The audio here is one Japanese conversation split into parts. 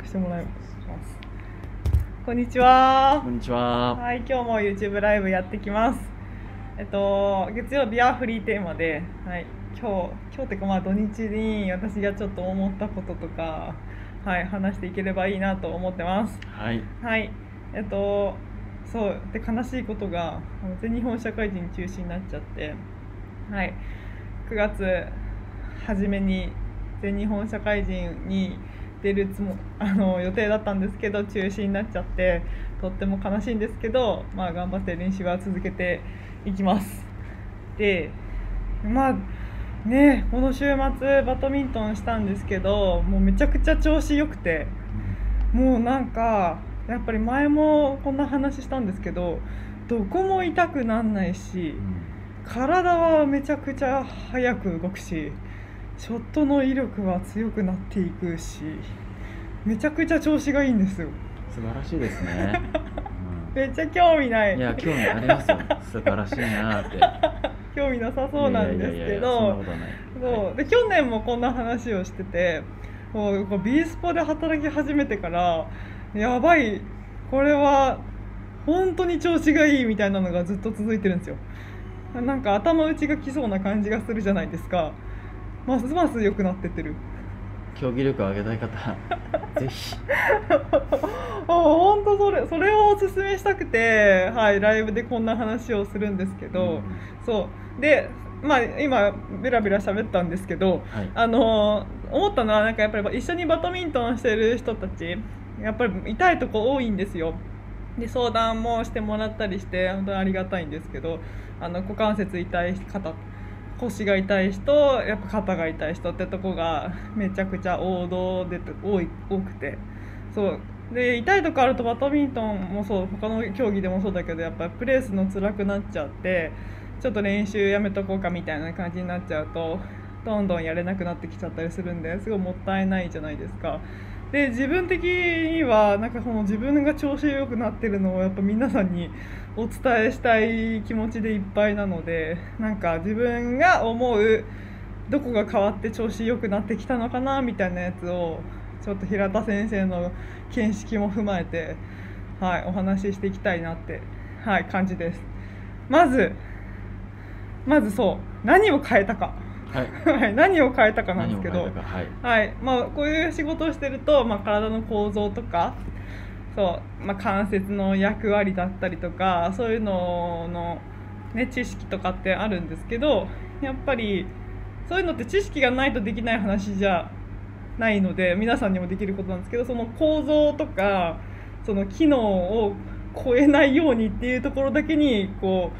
してもらいます。こんにちはこ。んにちは。はい、今日も YouTube ライブやってきます。えっと月曜日はフリーテーマで、はい、今日今日ってかまあ土日に私がちょっと思ったこととか、はい話していければいいなと思ってます。はい。はい、えっとそうで悲しいことが全日本社会人中止になっちゃって、はい、9月初めに全日本社会人に出るつも あの予定だったんですけど中止になっちゃってとっても悲しいんですけど、まあ、頑張って練習は続けていきます。でまあねこの週末バドミントンしたんですけどもうめちゃくちゃ調子良くて。もうなんかやっぱり前もこんな話したんですけどどこも痛くなんないし体はめちゃくちゃ速く動くしショットの威力は強くなっていくしめちゃくちゃ調子がいいんですよ。素晴らしいですね。めっちゃ興味ない。うん、いや、興味ありますよ。素晴らしいなーって。興味なさそうなんですけどそう。で去年もこんな話をしててもうこう B スポで働き始めてからやばい。これは本当に調子がいいみたいなのがずっと続いてるんですよ。なんか頭打ちがきそうな感じがするじゃないですかますます良くなってってる競技力を上げたい方、ぜひ。本当それそれをおすすめしたくて、はい、ライブでこんな話をするんですけど、うんそうでまあ今ベラベラ喋ったんですけど、はい。あの思ったのはなんかやっぱり一緒にバドミントンしてる人たちやっぱり痛いとこ多いんですよで相談もしてもらったりして本当にありがたいんですけどあの股関節痛い方腰が痛い人やっぱ肩が痛い人ってとこが めちゃくちゃ王道で多い多くてそうで痛いとこあるとバドミントンもそう他の競技でもそうだけどやっぱプレーすの辛くなっちゃってちょっと練習やめとこうかみたいな感じになっちゃうとどんどんやれなくなってきちゃったりするんですごいもったいないじゃないですか。で自分的にはなんかこの自分が調子良くなってるのをやっぱ皆さんにお伝えしたい気持ちでいっぱいなのでなんか自分が思うどこが変わって調子良くなってきたのかなみたいなやつをちょっと平田先生の見識も踏まえて、はい、お話ししていきたいなって、はい、感じです。まずまずそう何を変えたか、はい。はい、何を変えたかなんですけどはい。はいまあ、こういう仕事をしてると、まあ、体の構造とかそう、まあ、関節の役割だったりとかそういうのの、ね、知識とかってあるんですけどやっぱりそういうのって知識がないとできない話じゃないので皆さんにもできることなんですけどその構造とかその機能を超えないようにっていうところだけにこ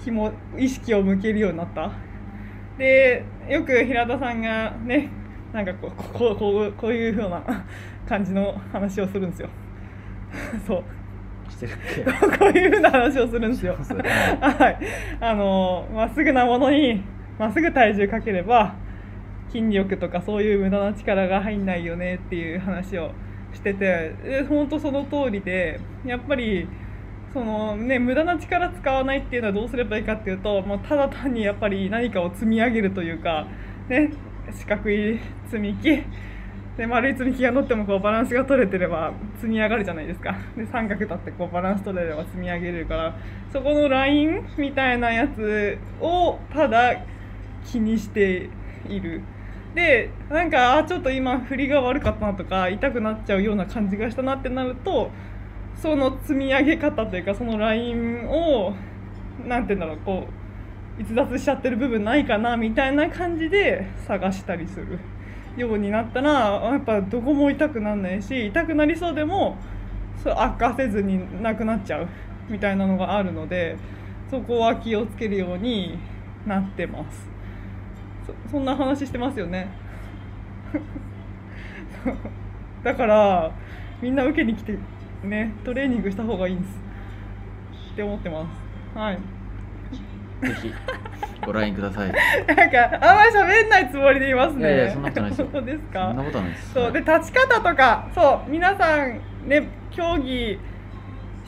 う気も意識を向けるようになった。でよく平田さんがねなんかこうこうこうこういうふうな感じの話をするんですよ。そう。してるっけ？こういうふうな話をするんですよ。はい、あのまっすぐなものにまっすぐ体重かければ筋力とかそういう無駄な力が入んないよねっていう話をしてて本当その通りでやっぱりそのね無駄な力使わないっていうのはどうすればいいかっていうともうただ単にやっぱり何かを積み上げるというかね四角い積み木で丸い積み木が乗ってもこうバランスが取れてれば積み上がるじゃないですか。で三角立ってこうバランス取れれば積み上げれるからそこのラインみたいなやつをただ気にしている。でなんかあちょっと今振りが悪かったなとか痛くなっちゃうような感じがしたなってなるとその積み上げ方というかそのラインをなんて言うんだろうこう逸脱しちゃってる部分ないかなみたいな感じで探したりする。ようになったらやっぱどこも痛くならないし痛くなりそうでもそう悪化せずになくなっちゃうみたいなのがあるのでそこは気をつけるようになってます。そそんな話してますよね。だからみんな受けに来てねトレーニングした方がいいんです。って思ってます。はい。ぜひ、ご覧ください。なんかあんまり喋んないつもりでいますね。いやいやそんなことないですよそうですか。そんなことはないです。そうで立ち方とかそう皆さんね競技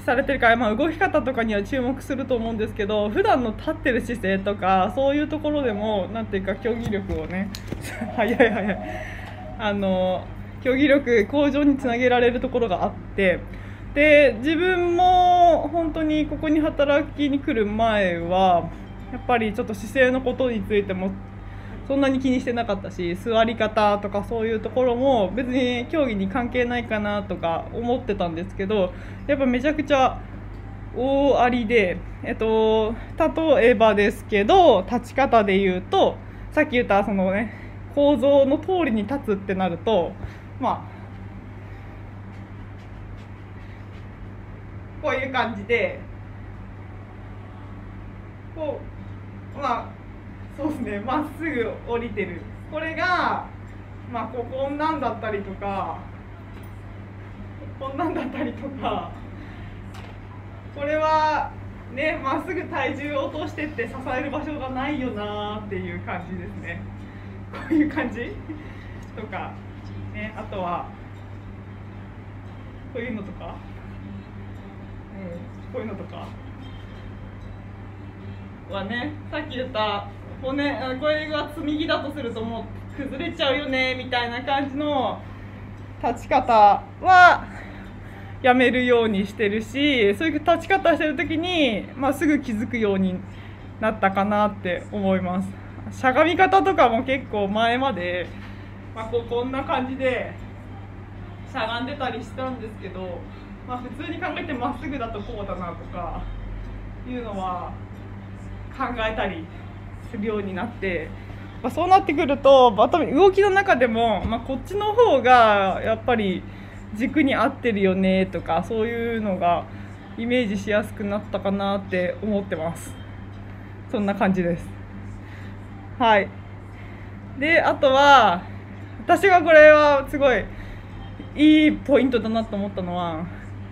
されてるから、まあ、動き方とかには注目すると思うんですけど普段の立ってる姿勢とかそういうところでもなんていうか競技力をね 早い早いあの競技力向上につなげられるところがあってで自分も本当にここに働きに来る前はやっぱりちょっと姿勢のことについてもそんなに気にしてなかったし座り方とかそういうところも別に競技に関係ないかなとか思ってたんですけどやっぱめちゃくちゃ大ありで、えっと、例えばですけど立ち方で言うとさっき言ったそのね構造の通りに立つってなるとまあこういう感じでこうまあそうですね。まっすぐ降りてる。これがまあここんなんだったりとかこんなんだったりとかこれはねまっすぐ体重を落としてって支える場所がないよなっていう感じですね。こういう感じ？とかねあとはこういうのとか、うん、こういうのとか？はねさっき言った骨これが積み木だとするともう崩れちゃうよねみたいな感じの立ち方はやめるようにしてるしそういう立ち方してる時に、まあ、すぐ気づくようになったかなって思います。しゃがみ方とかも結構前まで、まあ、こうこんな感じでしゃがんでたりしたんですけど、まあ、普通に考えてまっすぐだとこうだなとかいうのは考えたりするようになって、まあ、そうなってくると、まあ、多分動きの中でも、まあ、こっちの方がやっぱり軸に合ってるよねとかそういうのがイメージしやすくなったかなって思ってます。そんな感じです。はい。であとは私がこれはすごいいいポイントだなと思ったのは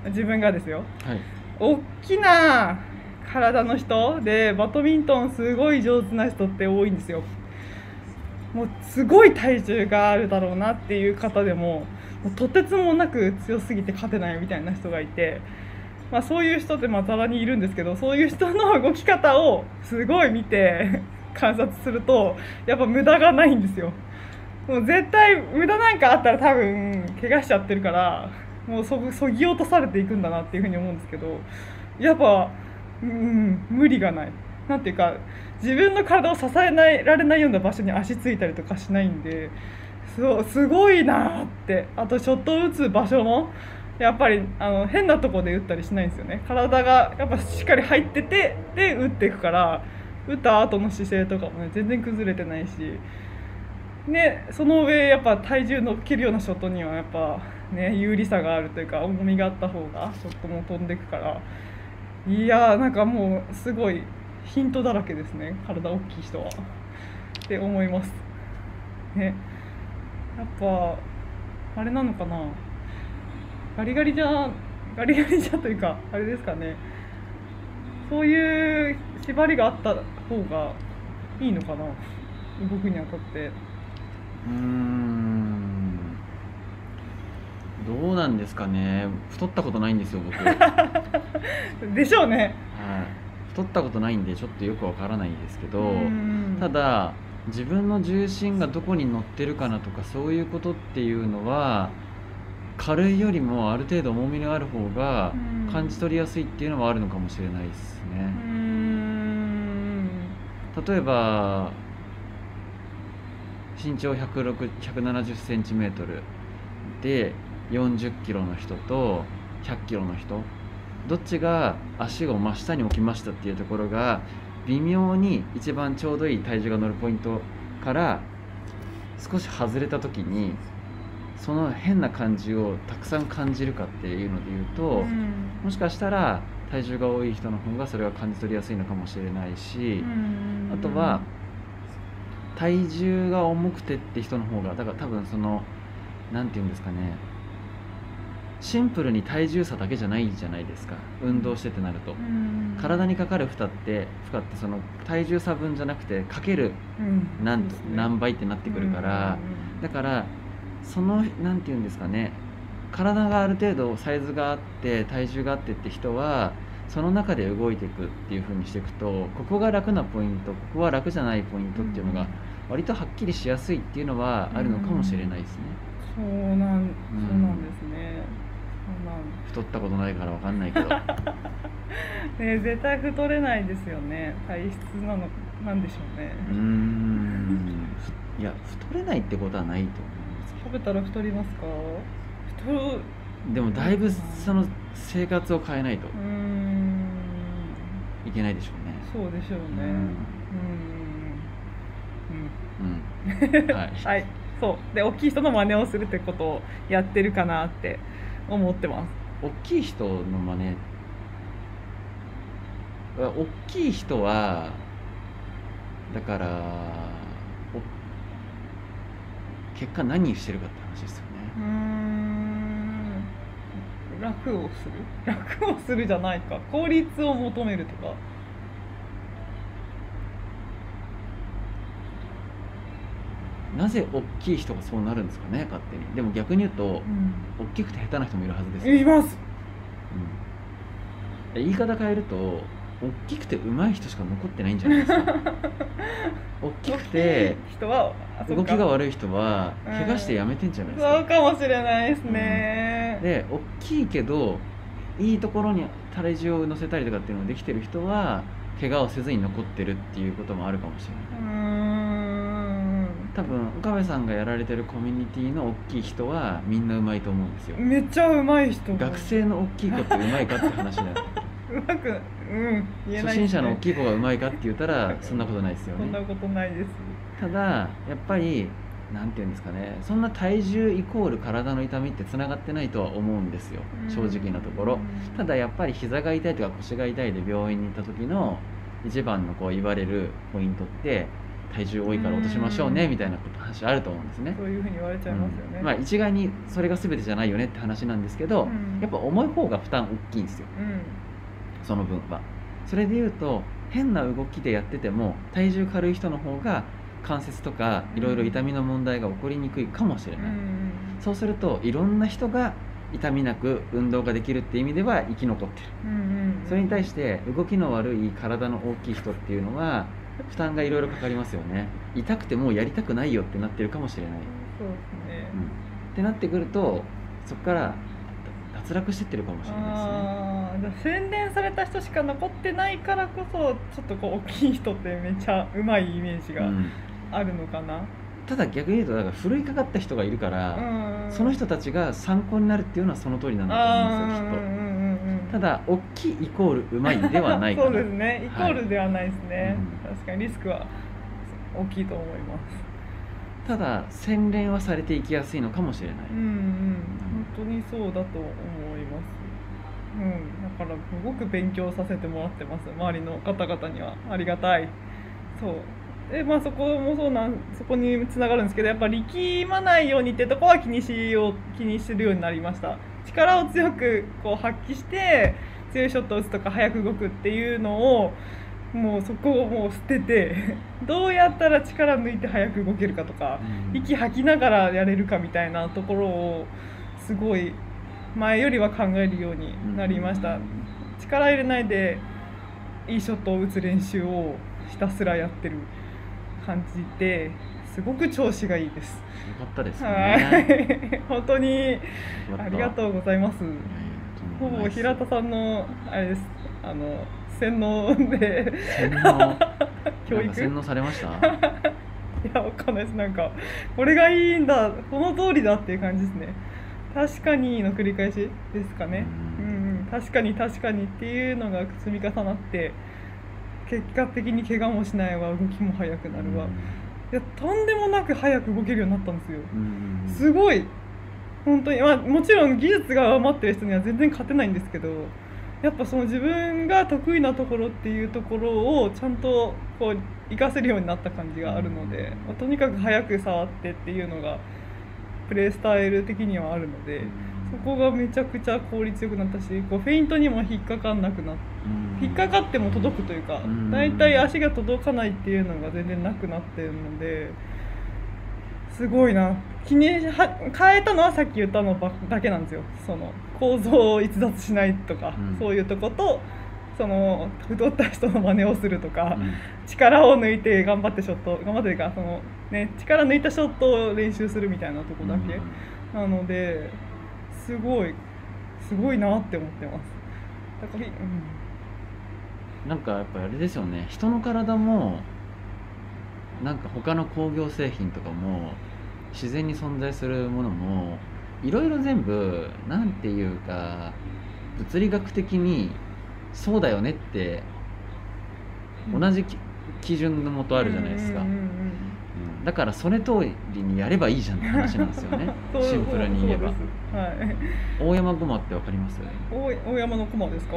自分がですよ。はい。大きな体の人でバドミントンすごい上手な人って多いんですよ。もうすごい体重があるだろうなっていう方でももうとてつもなく強すぎて勝てないみたいな人がいて、まあ、そういう人ってまざらにいるんですけどそういう人の動き方をすごい見て 観察するとやっぱ無駄がないんですよ。もう絶対無駄なんかあったら多分怪我しちゃってるからもうそそぎ落とされていくんだなっていうふうに思うんですけどやっぱうん無理がない。なんていうか自分の体を支えないられないような場所に足ついたりとかしないんでそうすごいなって。あとショットを打つ場所もやっぱりあの変なとこで打ったりしないんですよね。体がやっぱしっかり入っててで打っていくから打った後の姿勢とかもね全然崩れてないし。ねその上やっぱ体重乗っけるようなショットにはやっぱね有利さがあるというか重みがあった方がショットも飛んでいくから。いやーなんかもうすごいヒントだらけですね。体大きい人は。って思います。ね。やっぱあれなのかな。ガリガリじゃガリガリじゃというかあれですかね。そういう縛りがあった方がいいのかな。動くにあたって。うん。どうなんですかね。太ったことないんですよ僕。は いでしょうね。太ったことないんでちょっとよくわからないですけどうんただ自分の重心がどこに乗ってるかなとかそういうことっていうのは軽いよりもある程度重みのある方がうん。感じ取りやすいっていうのはあるのかもしれないですうね。ん。例えば身長1 6 7 0センチメートルで40キロの人と100キロの人。どっちが足を真下に置きましたっていうところが微妙に一番ちょうどいい体重が乗るポイントから少し外れた時にその変な感じをたくさん感じるかっていうので言うと、うん。もしかしたら体重が多い人の方がそれが感じ取りやすいのかもしれないし、あとは体重が重くてって人の方がだから多分その何て言うんですかねシンプルに体重差だけじゃないじゃないですか。運動してってなると、体にかかる負荷って負荷ってその体重差分じゃなくてかける何,、何倍ってなってくるから、だからその何て言うんですかね。体がある程度サイズがあって体重があってって人はその中で動いていくっていう風にしていくとここが楽なポイントここは楽じゃないポイントっていうのが割とはっきりしやすいっていうのはあるのかもしれないですね。そうなんそうなんですね、太ったことないからわかんないけど。ね絶対太れないですよね。体質なのなんでしょうね。うーん。いや太れないってことはないと思うんです食べたら太りますか？太る。でもだいぶその生活を変えないと。いけないでしょうね。そうでしょうね。うん。うん。うん。うん。はい。はい。そう。で大きい人の真似をするってことをやってるかなって思ってます。大きい人の真似。大きい人はだからお結果何してるかって話ですよね。うーん。楽をする？楽をするじゃないか。効率を求めるとかなぜ大きい人がそうなるんですかね勝手に。でも逆に言うとうん。大きくて下手な人もいるはずですよ。います。うん。言い方変えると大きくて上手い人しか残ってないんじゃないですか。大きくて人は動きが悪い人はうん。怪我してやめてんじゃないですか、そうかもしれないですね、で大きいけどいいところに体重を乗せたりとかっていうのができてる人は怪我をせずに残ってるっていうこともあるかもしれない多分岡部さんがやられてるコミュニティの大きい人はみんなうまいと思うんですよ。めっちゃうまい人。学生の大きい子ってうまいかって話になる うまくうん言えない初心者の大いきい子がうまいかって言ったらそんなことないですよね。そんなことないです。ただやっぱりなんていうんですかね。そんな体重イコール体の痛みってつながってないとは思うんですよ。正直なところ。ただやっぱり膝が痛いとか腰が痛いで病院に行った時の一番のこう言われるポイントって体重多いから落としましょうねうん。みたいなこと話あると思うんですね。そういうふうに言われちゃいますよね、うん。まあ一概にそれが全てじゃないよねって話なんですけど、うん。やっぱ重い方が負担大きいんですよ。うん。その分は。それで言うと変な動きでやってても体重軽い人の方が関節とかいろいろ痛みの問題が起こりにくいかもしれない、うん。そうするといろんな人が痛みなく運動ができるっていう意味では生き残ってる。それに対して動きの悪い体の大きい人っていうのは負担がいろいろかかりますよね。痛くてもうやりたくないよってなってるかもしれない、そうですね、うん。ってなってくるとそこから脱落してってるかもしれないああじゃあ洗練された人しか残ってないからこそちょっとこう大きい人ってめっちゃうまいイメージですね、がうん。あるのかな、ただ逆に言うとだからふるいかかった人がいるから、うん。その人たちが参考になるっていうのはその通りなんだと思うんですよきっと、ただ大きいイコールうまいではないかな。そうですね。イコールではないですね、うん。確かにリスクは大きいと思います。ただ洗練はされていきやすいのかもしれない、うんうん。本当にそうだと思います。うん。だからすごく勉強させてもらってます。周りの方々には。ありがたい。そう。でまあそこもそうなんそこにつながるんですけどやっぱ力まないようにってとこは気にしよう気にするようになりました力を強くこう発揮して強いショットを打つとか早く動くっていうのをもうそこをもう捨てて どうやったら力抜いて早く動けるかとかうん。息吐きながらやれるかみたいなところをすごい前よりは考えるようになりました、力入れないでいいショットを打つ練習をひたすらやってる感じですごく調子がいいです、よかったですはねい。本当にありがうとうございます。ほぼ平田さんのあれです。あの洗脳で。洗脳？教育？洗脳されました？いや、わかんないです。なんか、これがいいんだ、この通りだっていう感じですね。確かにの繰り返しですかね。ううんん、うん、確かに確かにっていうのが積み重なって、結果的に怪我もしないわ、動きも速くなるわ。いや、とんでもなく早く動けるようになったんですよ。うんすごい。本当に、まあ、もちろん技術が上回ってる人には全然勝てないんですけどやっぱその自分が得意なところっていうところをちゃんとこう活かせるようになった感じがあるので、まあとにかく早く触ってっていうのがプレースタイル的にはあるのでそこがめちゃくちゃ効率よくなったしこうフェイントにも引っかかんなくなって。うん。引っかかっても届くというかうん。だいたい足が届かないっていうのが全然なくなってるのですごいな。気には変えたのはさっき言ったのばだけなんですよ。その構造を逸脱しないとか、うん。そういうとことその太った人の真似をするとか、うん。力を抜いて頑張ってショット頑張ってかその、ね、力抜いたショットを練習するみたいなとこだけ、なのですごいすごいなって思ってます。だから、うん、なんかやっぱあれですよね。人の体もなんか他の工業製品とかも自然に存在するものもいろいろ全部なんていうか物理学的にそうだよねって同じき基準のもとあるじゃないですか、うんうんうんうんだからそれ通りにやればいいじゃんって話なんですよね。シンプルに言えば。はい。大山ごまってわかります？大大山の駒ですか？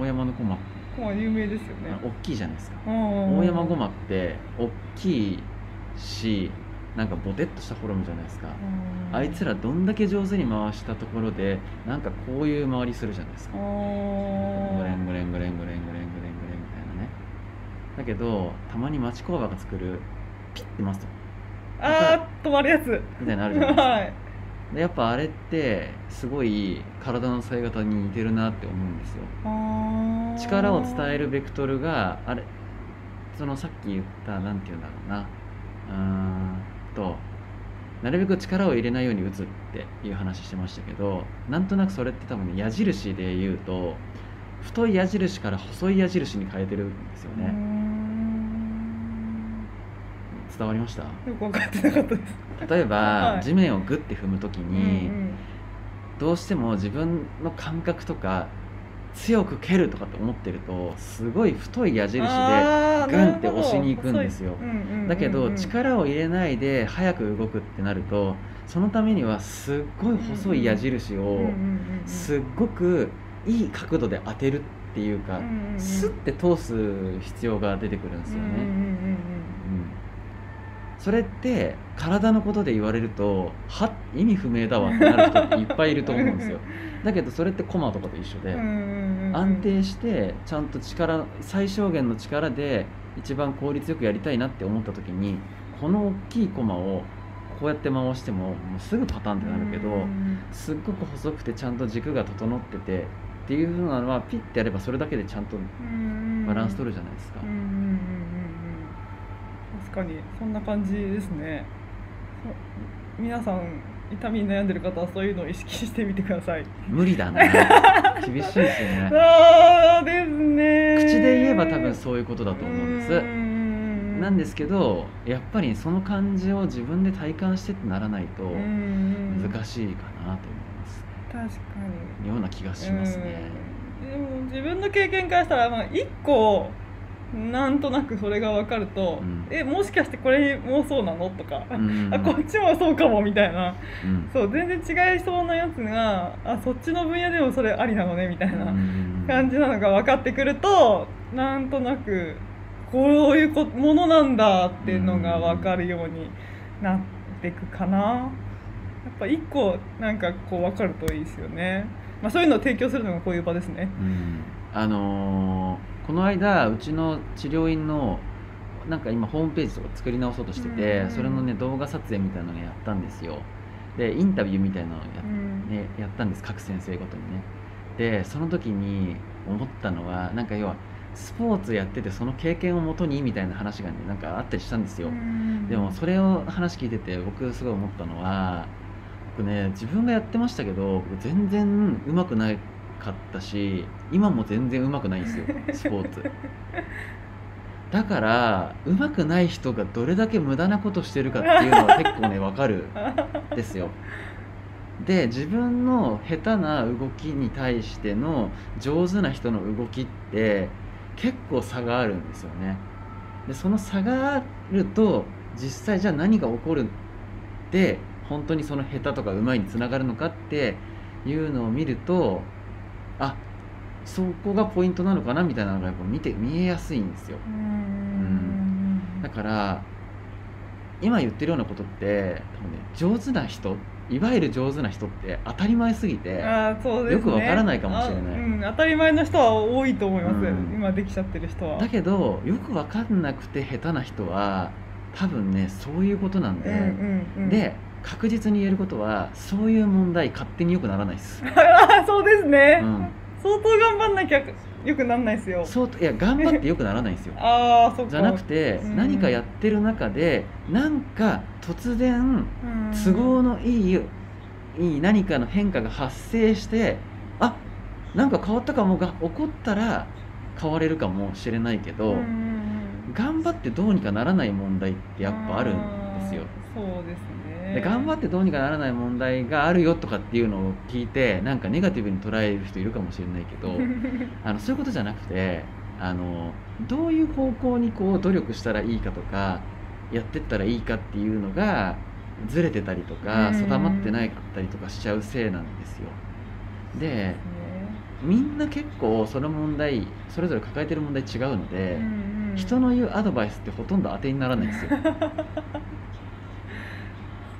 大山のごま駒有名ですよね。大きいじゃないですか。大大山ごまって大きいしなんかボテッとしたフォルムじゃないですか。あいつらどんだけ上手に回したところでなんかこういう回りするじゃないですか。あグレングレングレングレングレングレングレンみたいなね。だけどたまに町工場が作るピッて回すとあー止まるやつ。みたいなのあるじゃないですか。はい。でやっぱあれってすごい体の使い方に似てるなって思うんですよ。力を伝えるベクトルがあれそのさっき言ったなんて言うんだろうな。うーんとなるべく力を入れないように打つっていう話してましたけどなんとなくそれって多分ね矢印で言うと太い矢印から細い矢印に変えてるんですよね。ん伝わりました？よく分かってなかったです。例えば、はい。地面をグッて踏む時に、うんどうしても自分の感覚とか強く蹴るとかって思ってるとすごい太い矢印でグンって押しに行くんですよ。うんうんうんうんだけど力を入れないで早く動くってなるとそのためにはすっごい細い矢印をうんうんうんうんすっごくいい角度で当てるっていうかうんうんうん。スッて通す必要が出てくるんですよね。うんうんうん。うんそれって体のことで言われるとは意味不明だわってなる人っていっぱいいると思うんですよ。だけどそれってコマとかと一緒で、安定してちゃんと力最小限の力で一番効率よくやりたいなって思った時にこの大きいコマをこうやって回してももうすぐパターンってなるけど、うん。すっごく細くてちゃんと軸が整っててっていうふうなのはピッてやればそれだけでちゃんとバランス取るじゃないですか。うんうんうんうんうん確かにそんな感じですね。皆さん痛みに悩んでる方はそういうのを意識してみてください。無理だな。厳しいですよね。そうですね。口で言えば多分そういうことだと思うんです。ん。なんですけどやっぱりその感じを自分で体感してってならないと難しいかなと思います。確かに。ような気がしますね。うん。でも自分の経験からしたら、まあ、一個なんとなくそれが分かると、うん。えもしかしてこれもそうなのとか、うん。あこっちもそうかもみたいな。うん。そう全然違いそうなやつがあそっちの分野でもそれありなのねみたいな感じなのが分かってくるとなんとなくこういうこものなんだっていうのが分かるようになっていくかな。やっぱ一個なんかこう分かるといいですよね、まあ、そういうのを提供するのがこういう場ですね。うん。あのーこの間うちの治療院のなんか今ホームページとか作り直そうとしてて、うん。それのね動画撮影みたいなのやったんですよ。でインタビューみたいなのをや,、うん。ね、やったんです各先生ごとにね。でその時に思ったのはなんか要はスポーツやっててその経験をもとにみたいな話がねなんかあったりしたんですよ、うん。でもそれを話聞いてて僕すごい思ったのは僕ね自分がやってましたけど僕全然うまくないかったし今も全然うまくないんですよ スポーツ。だからうまくない人がどれだけ無駄なことしてるかっていうのは結構ね分かるん ですよ。で自分の下手な動きに対しての上手な人の動きって結構差があるんですよね。でその差があると実際じゃあ何が起こるって本当にその下手とか上手いにつながるのかっていうのを見るとあそこがポイントなのかなみたいなのがやっぱ見て見えやすいんですよ。うん。だから今言ってるようなことって多分ね上手な人いわゆる上手な人って当たり前すぎてあーそうですね。よくわからないかもしれない。あうん、当たり前の人は多いと思います、うん。今できちゃってる人は。だけどよくわかんなくて下手な人は多分ねそういうことなんで、うんうんうん、で確実に言えることはそういう問題勝手によくならないです、あそうですね、うん、相当頑張んなきゃよくなんないですよ。そういや頑張ってよくならないんですよ。ああそじゃなくてうん。何かやってる中でなんか突然うん。都合のいいに何かの変化が発生してあなんか変わったかもが起こったら変われるかもしれないけど、頑張ってどうにかならない問題ってやっぱあるんですよ。そうですねで頑張ってどうにかならない問題があるよとかっていうのを聞いてなんかネガティブに捉える人いるかもしれないけど あのそういうことじゃなくてあのどういう方向にこう努力したらいいかとかやってったらいいかっていうのがずれてたりとかうん定まってないかったりとかしちゃうせいなんですよ。でねみんな結構その問題それぞれ抱えてる問題違うので、人の言うアドバイスってほとんど当てにならないんですよ。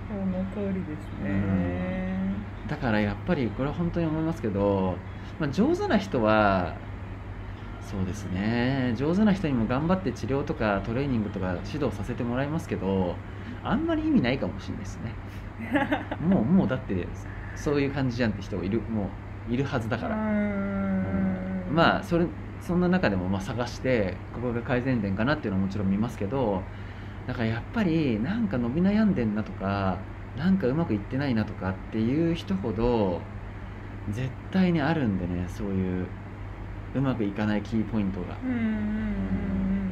その通りですね。だからやっぱりこれは本当に思いますけど、まあ、上手な人はそうですね。上手な人にも頑張って治療とかトレーニングとか指導させてもらいますけどあんまり意味ないかもしれないですね。もうもうだってそういう感じじゃんって人いるもういるはずだから、うーん。まあそれそんな中でもまあ探してここが改善点かなっていうのはもちろん見ますけどだからやっぱりなんか伸び悩んでんなとかなんかうまくいってないなとかっていう人ほど絶対にあるんでねそういううまくいかないキーポイントが。うん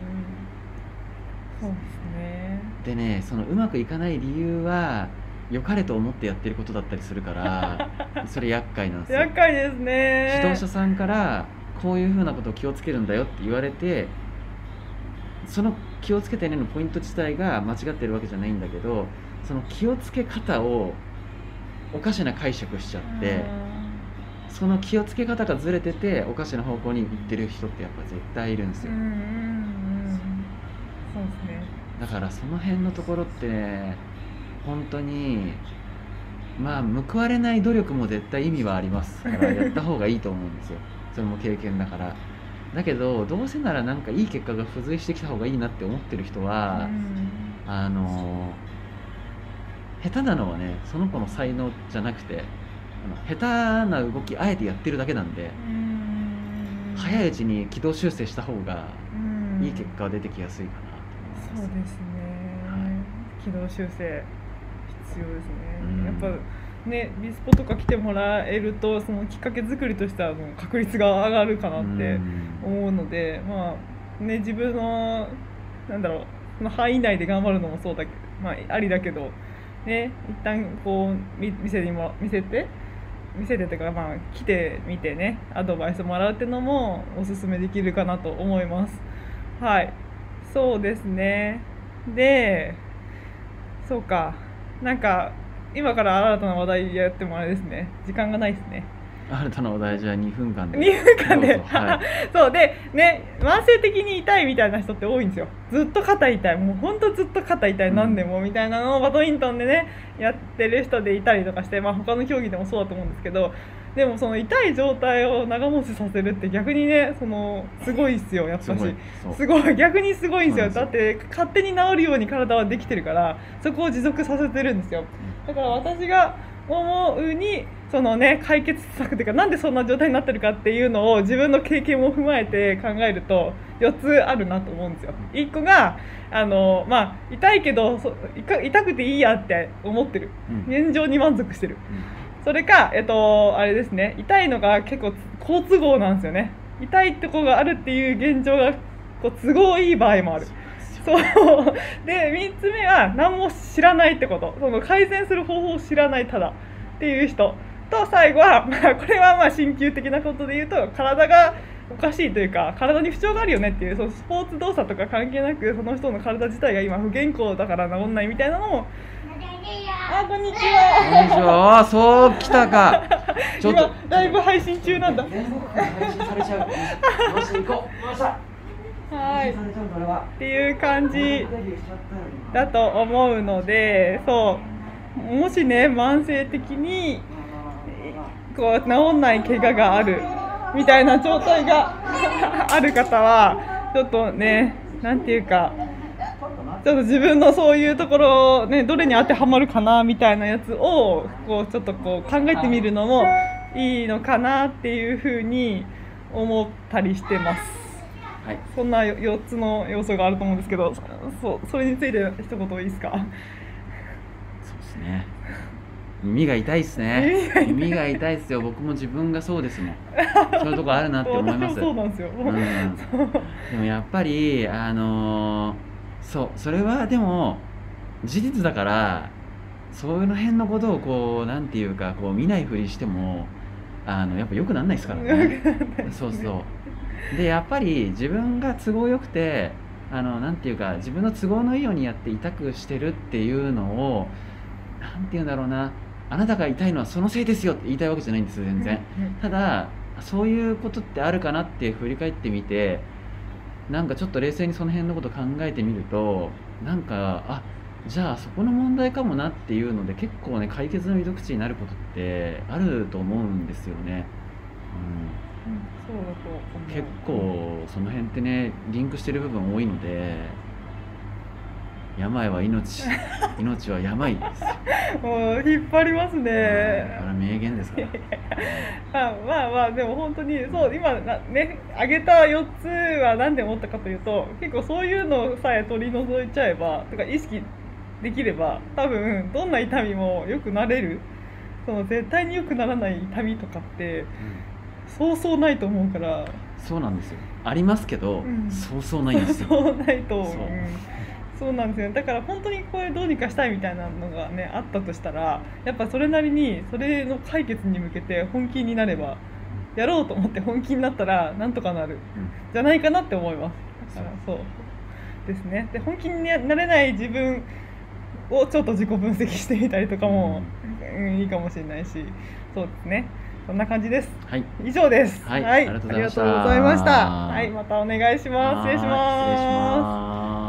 そうですねでねそのうまくいかない理由は良かれと思ってやってることだったりするから それ厄介なんですよ。厄介ですね指導者さんからこういうふうなことを気をつけるんだよって言われてその気をつけてねのポイント自体が間違ってるわけじゃないんだけどその気をつけ方をおかしな解釈しちゃってその気をつけ方がずれてておかしな方向に行ってる人ってやっぱ絶対いるんですよ。うんうんうんうん。そうですね。だからその辺のところってね本当にまあ報われない努力も絶対意味はありますからやった方がいいと思うんですよ。それも経験だからだけどどうせならなんかいい結果が付随してきた方がいいなって思ってる人は、うん。あの下手なのはねその子の才能じゃなくてあの下手な動きあえてやってるだけなんで、うん。早いうちに軌道修正した方がうん。いい結果が出てきやすいかなと思います、そうですね、軌道修正必要ですね、うん。やっぱねビスポとか来てもらえるとそのきっかけ作りとしてはもう確率が上がるかなって思うので、まあね自分のなんだろうその範囲内で頑張るのもそうだけど、まあ、ありだけどね一旦こうみ見せにも見せて見せてというかまあ来てみてねアドバイスもらうっていうのもおすすめできるかなと思います。はい。そうですね。でそうか。なんか今から新たな話題やってもあれですね。時間がないですね。新たなお題じゃあ2分間で。2分間で。はい。そう。でね慢性的に痛いみたいな人って多いんですよ。ずっと肩痛い。もうほんとずっと肩痛い。うん。何年もみたいなのをバドミントンでねやってる人でいたりとかしてまあ他の競技でもそうだと思うんですけどでもその痛い状態を長持ちさせるって逆にねそのすごいっすよやっぱし。すごい。逆にすごいんですよ。だって勝手に治るように体はできてるからそこを持続させてるんですよだから私が思うにそのね解決策というかなんでそんな状態になってるかっていうのを自分の経験も踏まえて考えると4つあるなと思うんですよ。1個があの、まあ、痛いけどそ痛痛くていいやって思ってる。うん。現状に満足してる。それか、えっと、あれですね。痛いのが結構好都合なんですよね。痛いとこがあるっていう現状がこう都合いい場合もある。そう。で3つ目は何も知らないってこと。その改善する方法を知らないただ。っていう人。と最後は、まあ、これはまあ鍼灸的なことで言うと体がおかしいというか体に不調があるよねっていうそのスポーツ動作とか関係なくその人の体自体が今不健康だから治んないみたいなのもあこんにちこんはにちは。あそう来たか。ちょっと。今ライブ配信中なんだ。全国配信されちゃう。よし行こう。よっしゃはいっていう感じだと思うのでそうもしね慢性的にこう治んない怪我があるみたいな状態が ある方はちょっとねなんていうかちょっと自分のそういうところを、ね、どれに当てはまるかなみたいなやつをこうちょっとこう考えてみるのもいいのかなっていうふうに思ったりしてます。はい。そんな4つの要素があると思うんですけどそそれについて一言いいですか？そうですね。耳が痛いっすね。耳が痛い。っすよ。僕も自分がそうですもん。そういうとこあるなって思います。そうなんですよ、うん、でもやっぱりあのー、そうそれはでも事実だからその辺のことをこうなんていうかこう見ないふりしてもあのやっぱ良くならないですからね。そうそう。でやっぱり自分が都合よくてあのなんていうか自分の都合のいいようにやって痛くしてるっていうのをなんていうんだろうな。あなたが痛いのはそのせいですよって言いたいわけじゃないんです全然。ただそういうことってあるかなって振り返ってみてなんかちょっと冷静にその辺のこと考えてみるとなんかあじゃあそこの問題かもなっていうので結構ね解決の糸口になることってあると思うんですよね。うん、うん、そうだと結構その辺ってねリンクしてる部分多いので病は命。命は病ですよ。もう引っ張りますね。これ名言ですから。まあまあまあでも本当にそう今ね挙げた4つは何で思ったかというと結構そういうのさえ取り除いちゃえばとか意識できれば多分どんな痛みも良くなれる。その絶対に良くならない痛みとかって、うん、そうそうないと思うから。そうなんですよ。ありますけど、うん、そうそうないんですよ。そうないと思う。そう。なんですよ。だから本当にこれどうにかしたいみたいなのがねあったとしたらやっぱそれなりにそれの解決に向けて本気になればやろうと思って本気になったらなんとかなる、じゃないかなって思います。だからそう。ですね。で本気になれない自分をちょっと自己分析してみたりとかも、うん、いいかもしれないしそうですねそんな感じです。はい、以上です。はい、はい、ありがとうございました。はい、またお願いします。失礼します。